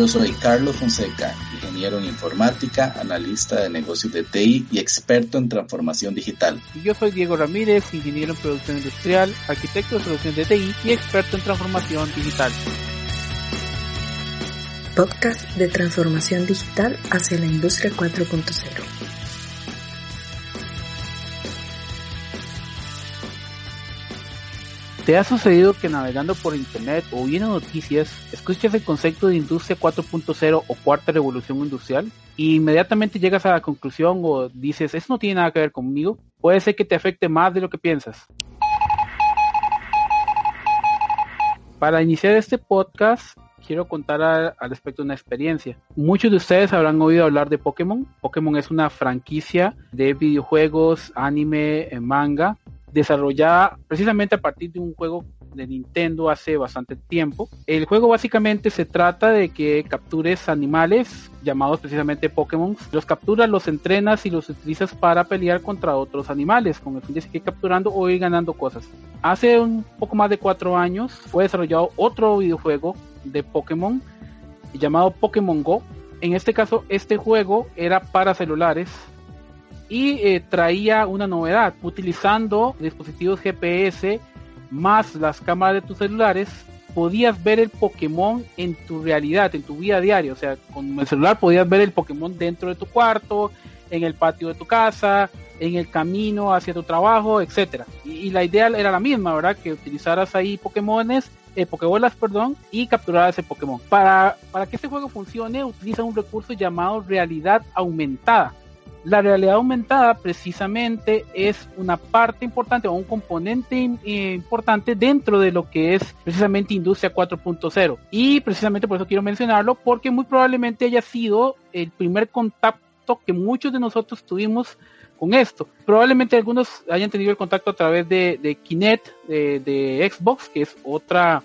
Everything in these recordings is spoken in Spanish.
Yo soy Carlos Fonseca, ingeniero en informática, analista de negocios de TI y experto en transformación digital. Y yo soy Diego Ramírez, ingeniero en producción industrial, arquitecto de soluciones de TI y experto en transformación digital. Podcast de transformación digital hacia la industria 4.0. ¿Te ha sucedido que navegando por internet o viendo noticias escuchas el concepto de industria 4.0 o cuarta revolución industrial y inmediatamente llegas a la conclusión o dices, eso no tiene nada que ver conmigo? Puede ser que te afecte más de lo que piensas. Para iniciar este podcast, quiero contar al respecto una experiencia. Muchos de ustedes habrán oído hablar de Pokémon. Pokémon es una franquicia de videojuegos, anime, manga, desarrollada precisamente a partir de un juego de Nintendo hace bastante tiempo. El juego básicamente se trata de que captures animales llamados precisamente Pokémon, los capturas, los entrenas y los utilizas para pelear contra otros animales con el fin de seguir capturando o ir ganando cosas. Hace un poco más de cuatro años fue desarrollado otro videojuego de Pokémon llamado Pokémon Go. En este caso, este juego era para celulares y eh, traía una novedad, utilizando dispositivos GPS más las cámaras de tus celulares, podías ver el Pokémon en tu realidad, en tu vida diaria, o sea, con el celular podías ver el Pokémon dentro de tu cuarto, en el patio de tu casa, en el camino hacia tu trabajo, etcétera. Y, la idea era la misma, ¿verdad? Que utilizaras ahí Pokémones, eh, Pokébolas, perdón, y capturaras ese Pokémon. Para, para que este juego funcione, utiliza un recurso llamado realidad aumentada. La realidad aumentada precisamente es una parte importante o un componente importante dentro de lo que es precisamente Industria 4.0. Y precisamente por eso quiero mencionarlo, porque muy probablemente haya sido el primer contacto que muchos de nosotros tuvimos con esto. Probablemente algunos hayan tenido el contacto a través de, Kinect, de, Xbox, que es otra,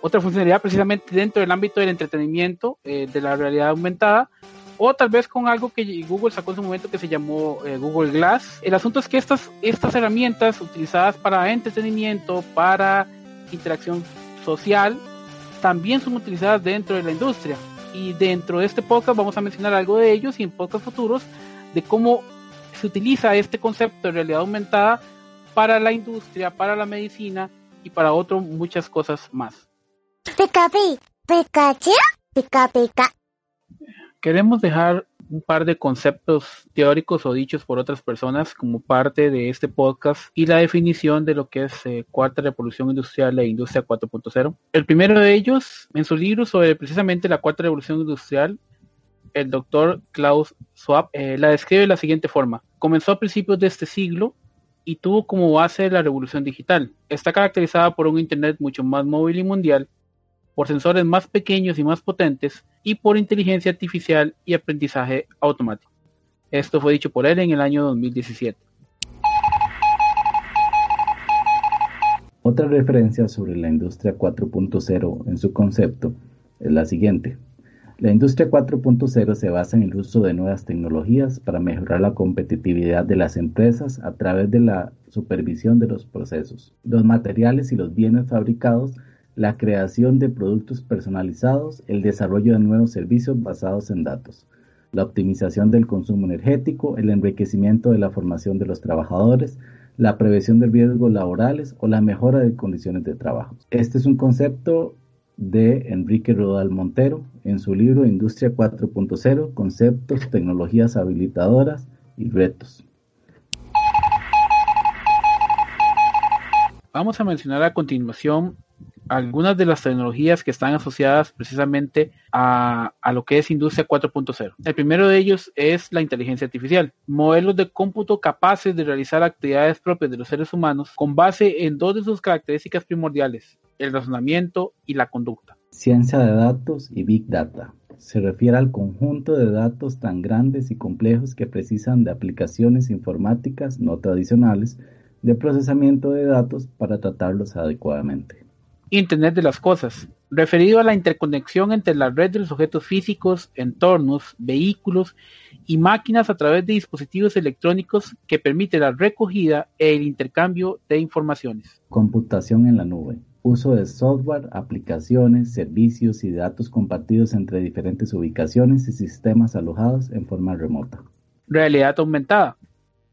otra funcionalidad precisamente dentro del ámbito del entretenimiento, eh, de la realidad aumentada o tal vez con algo que Google sacó en su momento que se llamó eh, Google Glass. El asunto es que estas, estas herramientas utilizadas para entretenimiento, para interacción social, también son utilizadas dentro de la industria. Y dentro de este podcast vamos a mencionar algo de ellos y en podcasts futuros de cómo se utiliza este concepto de realidad aumentada para la industria, para la medicina y para otras muchas cosas más. Queremos dejar un par de conceptos teóricos o dichos por otras personas como parte de este podcast y la definición de lo que es eh, cuarta revolución industrial e industria 4.0. El primero de ellos, en su libro sobre precisamente la cuarta revolución industrial, el doctor Klaus Schwab eh, la describe de la siguiente forma. Comenzó a principios de este siglo y tuvo como base la revolución digital. Está caracterizada por un Internet mucho más móvil y mundial por sensores más pequeños y más potentes y por inteligencia artificial y aprendizaje automático. Esto fue dicho por él en el año 2017. Otra referencia sobre la industria 4.0 en su concepto es la siguiente. La industria 4.0 se basa en el uso de nuevas tecnologías para mejorar la competitividad de las empresas a través de la supervisión de los procesos, los materiales y los bienes fabricados la creación de productos personalizados, el desarrollo de nuevos servicios basados en datos, la optimización del consumo energético, el enriquecimiento de la formación de los trabajadores, la prevención de riesgos laborales o la mejora de condiciones de trabajo. Este es un concepto de Enrique Rodal Montero en su libro Industria 4.0, Conceptos, Tecnologías Habilitadoras y retos. Vamos a mencionar a continuación algunas de las tecnologías que están asociadas precisamente a, lo que es Industria 4.0. El primero de ellos es la inteligencia artificial, modelos de cómputo capaces de realizar actividades propias de los seres humanos con base en dos de sus características primordiales, el razonamiento y la conducta. Ciencia de datos y Big Data. Se refiere al conjunto de datos tan grandes y complejos que precisan de aplicaciones informáticas no tradicionales de procesamiento de datos para tratarlos adecuadamente. Internet de las Cosas, referido a la interconexión entre la red de los objetos físicos, entornos, vehículos y máquinas a través de dispositivos electrónicos que permite la recogida e el intercambio de informaciones. Computación en la nube. Uso de software, aplicaciones, servicios y datos compartidos entre diferentes ubicaciones y sistemas alojados en forma remota. Realidad aumentada.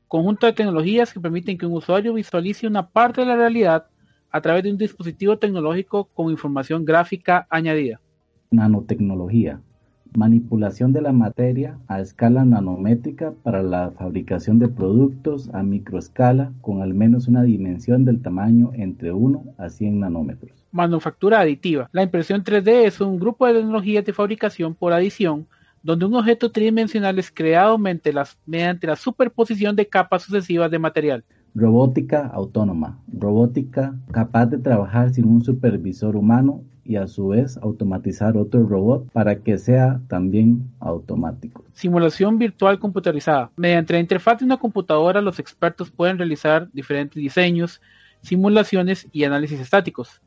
Conjunto de tecnologías que permiten que un usuario visualice una parte de la realidad a través de un dispositivo tecnológico con información gráfica añadida. Nanotecnología. Manipulación de la materia a escala nanométrica para la fabricación de productos a microescala con al menos una dimensión del tamaño entre 1 a 100 nanómetros. Manufactura aditiva. La impresión 3D es un grupo de tecnologías de fabricación por adición donde un objeto tridimensional es creado mediante la superposición de capas sucesivas de material. Robótica autónoma, robótica capaz de trabajar sin un supervisor humano y a su vez automatizar otro robot para que sea también automático. Simulación virtual computarizada. Mediante la interfaz de una computadora los expertos pueden realizar diferentes diseños, simulaciones y análisis estáticos,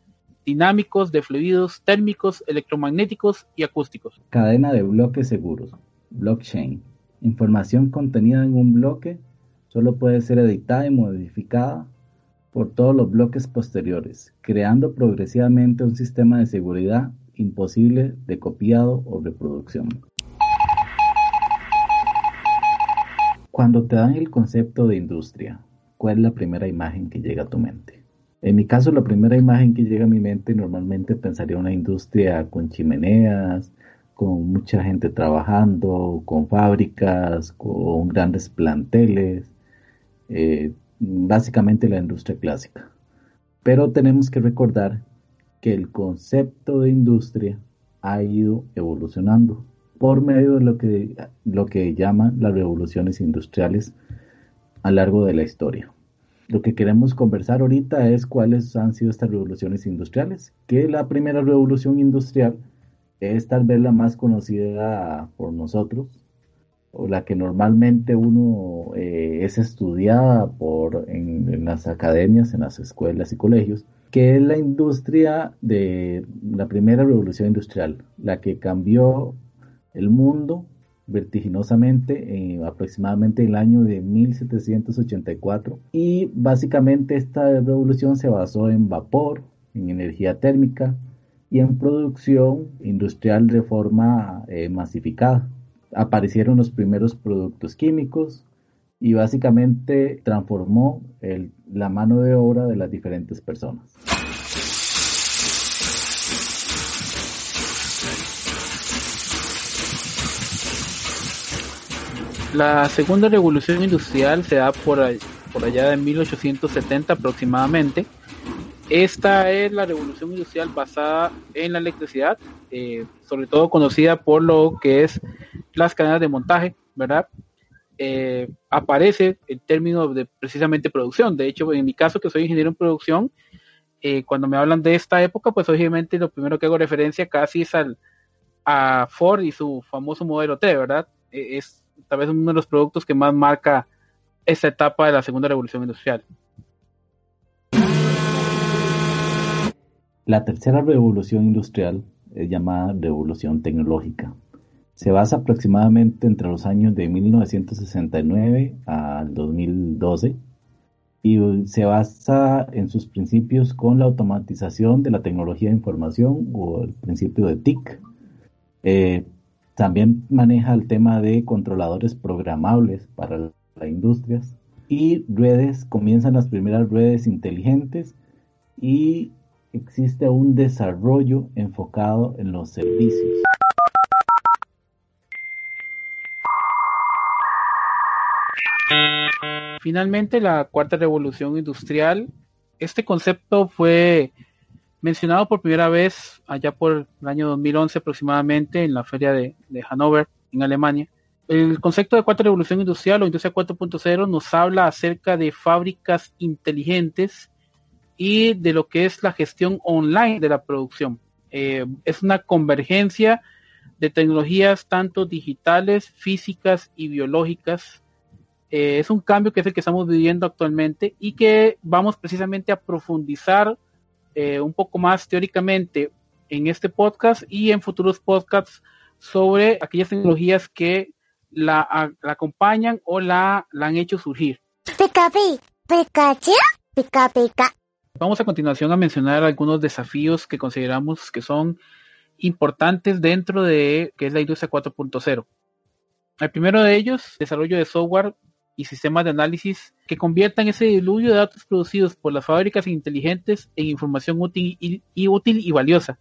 dinámicos, de fluidos, térmicos, electromagnéticos y acústicos. Cadena de bloques seguros, blockchain. Información contenida en un bloque solo puede ser editada y modificada por todos los bloques posteriores, creando progresivamente un sistema de seguridad imposible de copiado o reproducción. Cuando te dan el concepto de industria, ¿cuál es la primera imagen que llega a tu mente? En mi caso, la primera imagen que llega a mi mente normalmente pensaría una industria con chimeneas, con mucha gente trabajando, con fábricas, con grandes planteles, eh, básicamente la industria clásica. Pero tenemos que recordar que el concepto de industria ha ido evolucionando por medio de lo que, lo que llaman las revoluciones industriales a lo largo de la historia. Lo que queremos conversar ahorita es cuáles han sido estas revoluciones industriales, que la primera revolución industrial es tal vez la más conocida por nosotros, o la que normalmente uno eh, es estudiada por en, las academias, en las escuelas y colegios, que es la industria de la primera revolución industrial, la que cambió el mundo vertiginosamente en aproximadamente el año de 1784 y básicamente esta revolución se basó en vapor, en energía térmica y en producción industrial de forma eh, masificada aparecieron los primeros productos químicos y básicamente transformó la mano de obra de las diferentes personas. La segunda revolución industrial se da por, allá de 1870 aproximadamente. Esta es la revolución industrial basada en la electricidad, eh, sobre todo conocida por lo que es las cadenas de montaje, ¿verdad? Eh, aparece el término de precisamente producción. De hecho, en mi caso, que soy ingeniero en producción, eh, cuando me hablan de esta época, pues obviamente lo primero que hago referencia casi es al, a Ford y su famoso modelo T, ¿verdad? E, es tal vez uno de los productos que más marca esta etapa de la segunda revolución industrial. La tercera revolución industrial es llamada revolución tecnológica. Se basa aproximadamente entre los años de 1969 al 2012 y se basa en sus principios con la automatización de la tecnología de información o el principio de TIC. Eh, también maneja el tema de controladores programables para las industrias y redes, comienzan las primeras redes inteligentes y existe un desarrollo enfocado en los servicios. Finalmente, la cuarta revolución industrial. Este concepto fue mencionado por primera vez allá por el año 2011 aproximadamente en la feria de, Hannover, en Alemania. El concepto de cuarta revolución industrial o industria 4.0 nos habla acerca de fábricas inteligentes y de lo que es la gestión online de la producción. Eh, es una convergencia de tecnologías tanto digitales, físicas y biológicas. Eh, es un cambio que es el que estamos viviendo actualmente y que vamos precisamente a profundizar eh, un poco más teóricamente en este podcast y en futuros podcasts sobre aquellas tecnologías que la, acompañan o la, la, han hecho surgir. Vamos a continuación a mencionar algunos desafíos que consideramos que son importantes dentro de que es la industria 4.0. El primero de ellos, desarrollo de software y sistemas de análisis que conviertan ese diluvio de datos producidos por las fábricas inteligentes en información útil y, útil y valiosa.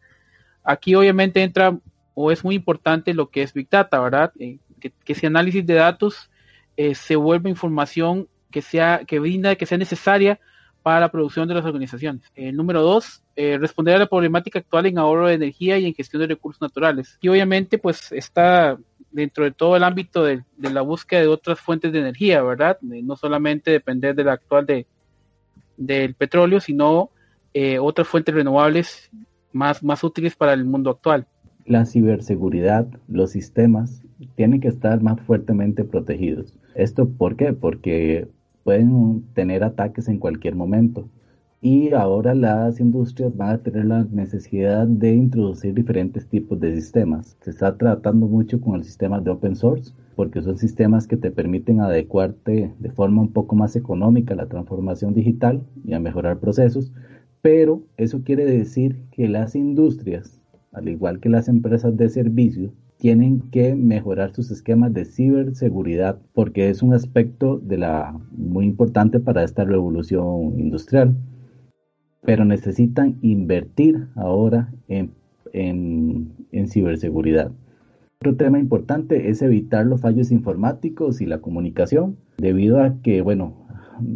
Aquí obviamente entra o es muy importante lo que es Big Data, ¿verdad? Eh, que, ese análisis de datos eh, se vuelva información que sea, que brinda, que sea necesaria para la producción de las organizaciones. Eh, número dos, eh, responder a la problemática actual en ahorro de energía y en gestión de recursos naturales. Y obviamente, pues está dentro de todo el ámbito de, la búsqueda de otras fuentes de energía, ¿verdad? no solamente depender de la actual de, del petróleo, sino eh, otras fuentes renovables más, más útiles para el mundo actual. La ciberseguridad, los sistemas, tienen que estar más fuertemente protegidos. ¿Esto por qué? Porque pueden tener ataques en cualquier momento. Y ahora las industrias van a tener la necesidad de introducir diferentes tipos de sistemas. Se está tratando mucho con el sistema de open source porque son sistemas que te permiten adecuarte de forma un poco más económica a la transformación digital y a mejorar procesos. Pero eso quiere decir que las industrias, al igual que las empresas de servicio, tienen que mejorar sus esquemas de ciberseguridad porque es un aspecto de la muy importante para esta revolución industrial. Pero necesitan invertir ahora en, en ciberseguridad. Otro tema importante es evitar los fallos informáticos y la comunicación, debido a que, bueno,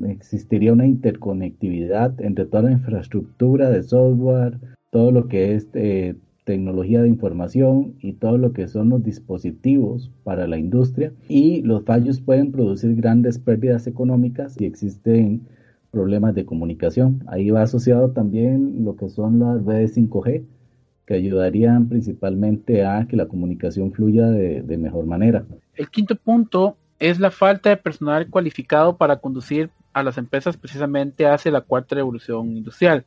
existiría una interconectividad entre toda la infraestructura de software, todo lo que es eh, tecnología de información y todo lo que son los dispositivos para la industria y los fallos pueden producir grandes pérdidas económicas si existen problemas de comunicación. Ahí va asociado también lo que son las redes 5G que ayudarían principalmente a que la comunicación fluya de, mejor manera. El quinto punto es la falta de personal cualificado para conducir a las empresas precisamente hacia la cuarta revolución industrial.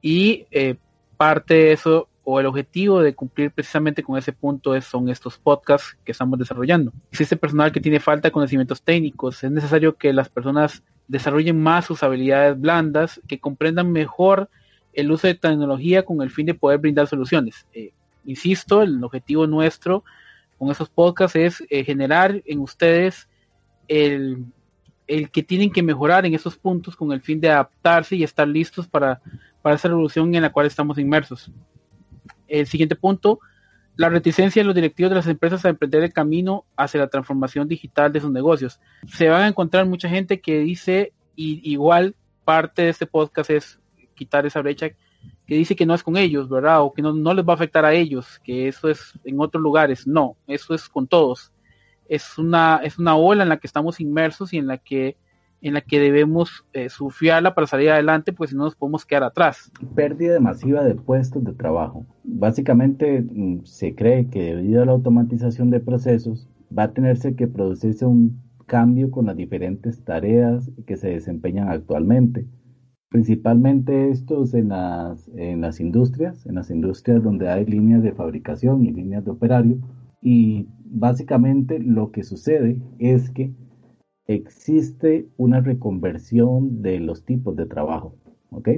Y eh, parte de eso o el objetivo de cumplir precisamente con ese punto es, son estos podcasts que estamos desarrollando. Existe personal que tiene falta de conocimientos técnicos, es necesario que las personas desarrollen más sus habilidades blandas, que comprendan mejor el uso de tecnología con el fin de poder brindar soluciones. Eh, insisto, el objetivo nuestro con esos podcasts es eh, generar en ustedes el, el que tienen que mejorar en esos puntos con el fin de adaptarse y estar listos para, para esa revolución en la cual estamos inmersos el siguiente punto, la reticencia de los directivos de las empresas a emprender el camino hacia la transformación digital de sus negocios. Se van a encontrar mucha gente que dice, y igual parte de este podcast es quitar esa brecha, que dice que no es con ellos, ¿verdad? O que no, no les va a afectar a ellos, que eso es en otros lugares. No, eso es con todos. Es una, es una ola en la que estamos inmersos y en la que en la que debemos eh, surfearla para salir adelante, pues si no nos podemos quedar atrás. Pérdida masiva de puestos de trabajo. Básicamente mm, se cree que debido a la automatización de procesos va a tenerse que producirse un cambio con las diferentes tareas que se desempeñan actualmente. Principalmente estos en las, en las industrias, en las industrias donde hay líneas de fabricación y líneas de operario. Y básicamente lo que sucede es que existe una reconversión de los tipos de trabajo. ¿ok?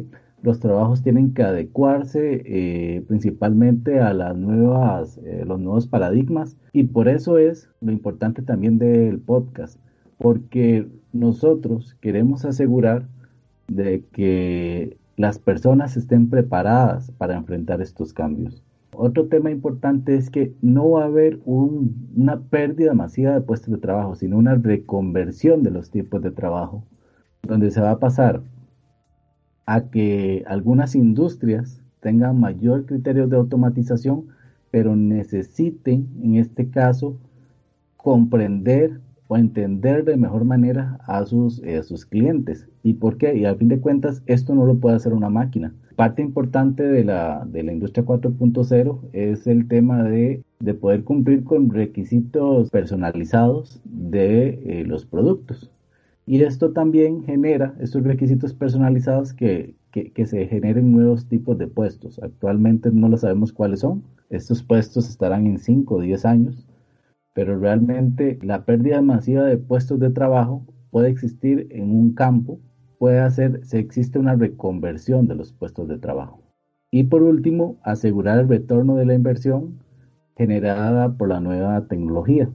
Los trabajos tienen que adecuarse eh, principalmente a las nuevas, eh, los nuevos paradigmas y por eso es lo importante también del podcast, porque nosotros queremos asegurar de que las personas estén preparadas para enfrentar estos cambios. Otro tema importante es que no va a haber una pérdida masiva de puestos de trabajo, sino una reconversión de los tipos de trabajo, donde se va a pasar a que algunas industrias tengan mayor criterio de automatización, pero necesiten, en este caso, comprender o entender de mejor manera a sus, eh, sus clientes. ¿Y por qué? Y al fin de cuentas, esto no lo puede hacer una máquina. Parte importante de la, de la industria 4.0 es el tema de, de, poder cumplir con requisitos personalizados de eh, los productos. Y esto también genera estos requisitos personalizados que, que, se generen nuevos tipos de puestos. Actualmente no lo sabemos cuáles son. Estos puestos estarán en 5 o 10 años pero realmente la pérdida masiva de puestos de trabajo puede existir en un campo, puede hacer, si existe una reconversión de los puestos de trabajo. Y por último, asegurar el retorno de la inversión generada por la nueva tecnología.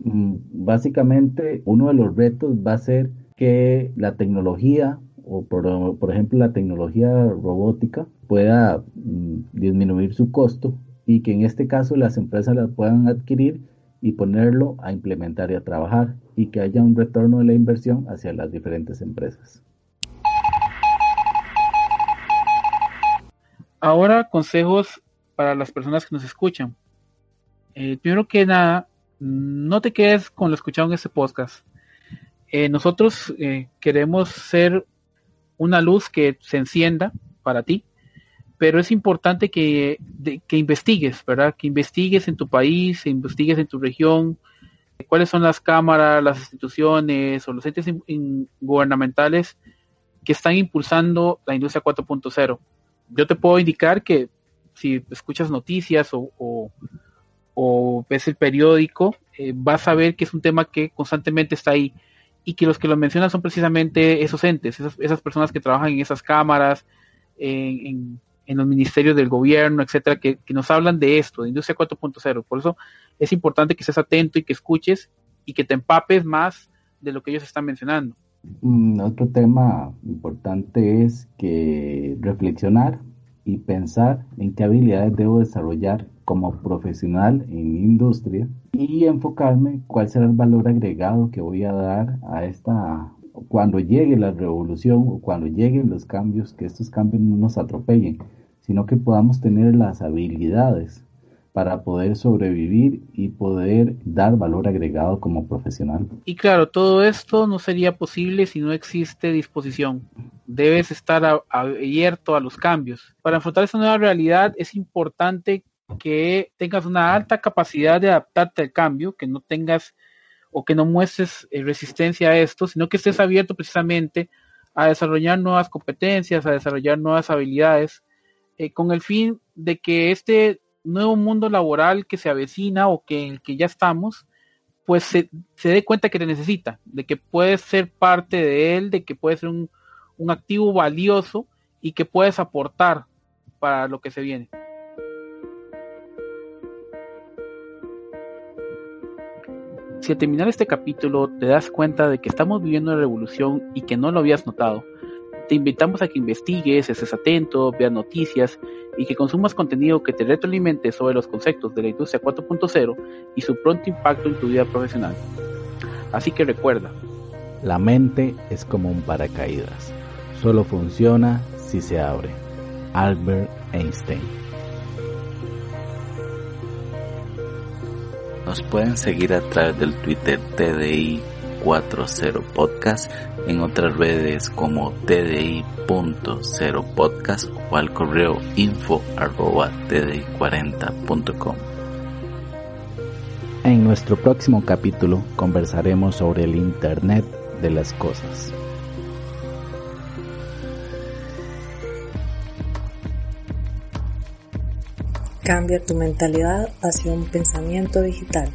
Mm, básicamente, uno de los retos va a ser que la tecnología, o por, ejemplo la tecnología robótica, pueda mm, disminuir su costo y que en este caso las empresas la puedan adquirir y ponerlo a implementar y a trabajar y que haya un retorno de la inversión hacia las diferentes empresas. Ahora consejos para las personas que nos escuchan. Eh, primero que nada, no te quedes con lo escuchado en este podcast. Eh, nosotros eh, queremos ser una luz que se encienda para ti pero es importante que, que investigues, ¿verdad? Que investigues en tu país, investigues en tu región, cuáles son las cámaras, las instituciones o los entes gubernamentales que están impulsando la industria 4.0. Yo te puedo indicar que si escuchas noticias o, o, ves el periódico, eh, vas a ver que es un tema que constantemente está ahí y que los que lo mencionan son precisamente esos entes, esas, esas personas que trabajan en esas cámaras, en, los ministerios del gobierno, etcétera, que, nos hablan de esto, de industria 4.0. Por eso es importante que estés atento y que escuches y que te empapes más de lo que ellos están mencionando. Mm, otro tema importante es que reflexionar y pensar en qué habilidades debo desarrollar como profesional en mi industria y enfocarme cuál será el valor agregado que voy a dar a esta cuando llegue la revolución o cuando lleguen los cambios, que estos cambios no nos atropellen, sino que podamos tener las habilidades para poder sobrevivir y poder dar valor agregado como profesional. Y claro, todo esto no sería posible si no existe disposición. Debes estar abierto a los cambios. Para enfrentar esta nueva realidad es importante que tengas una alta capacidad de adaptarte al cambio, que no tengas o que no muestres eh, resistencia a esto, sino que estés abierto precisamente a desarrollar nuevas competencias, a desarrollar nuevas habilidades, eh, con el fin de que este nuevo mundo laboral que se avecina o que en el que ya estamos, pues se, dé cuenta que te necesita, de que puedes ser parte de él, de que puedes ser un, un activo valioso y que puedes aportar para lo que se viene. Si al terminar este capítulo te das cuenta de que estamos viviendo una revolución y que no lo habías notado, te invitamos a que investigues, estés atento, veas noticias y que consumas contenido que te retroalimente sobre los conceptos de la industria 4.0 y su pronto impacto en tu vida profesional. Así que recuerda, la mente es como un paracaídas, solo funciona si se abre. Albert Einstein Nos pueden seguir a través del Twitter TDI40 Podcast, en otras redes como TDI.0 Podcast o al correo info arroba TDI40.com. En nuestro próximo capítulo conversaremos sobre el Internet de las Cosas. Cambia tu mentalidad hacia un pensamiento digital.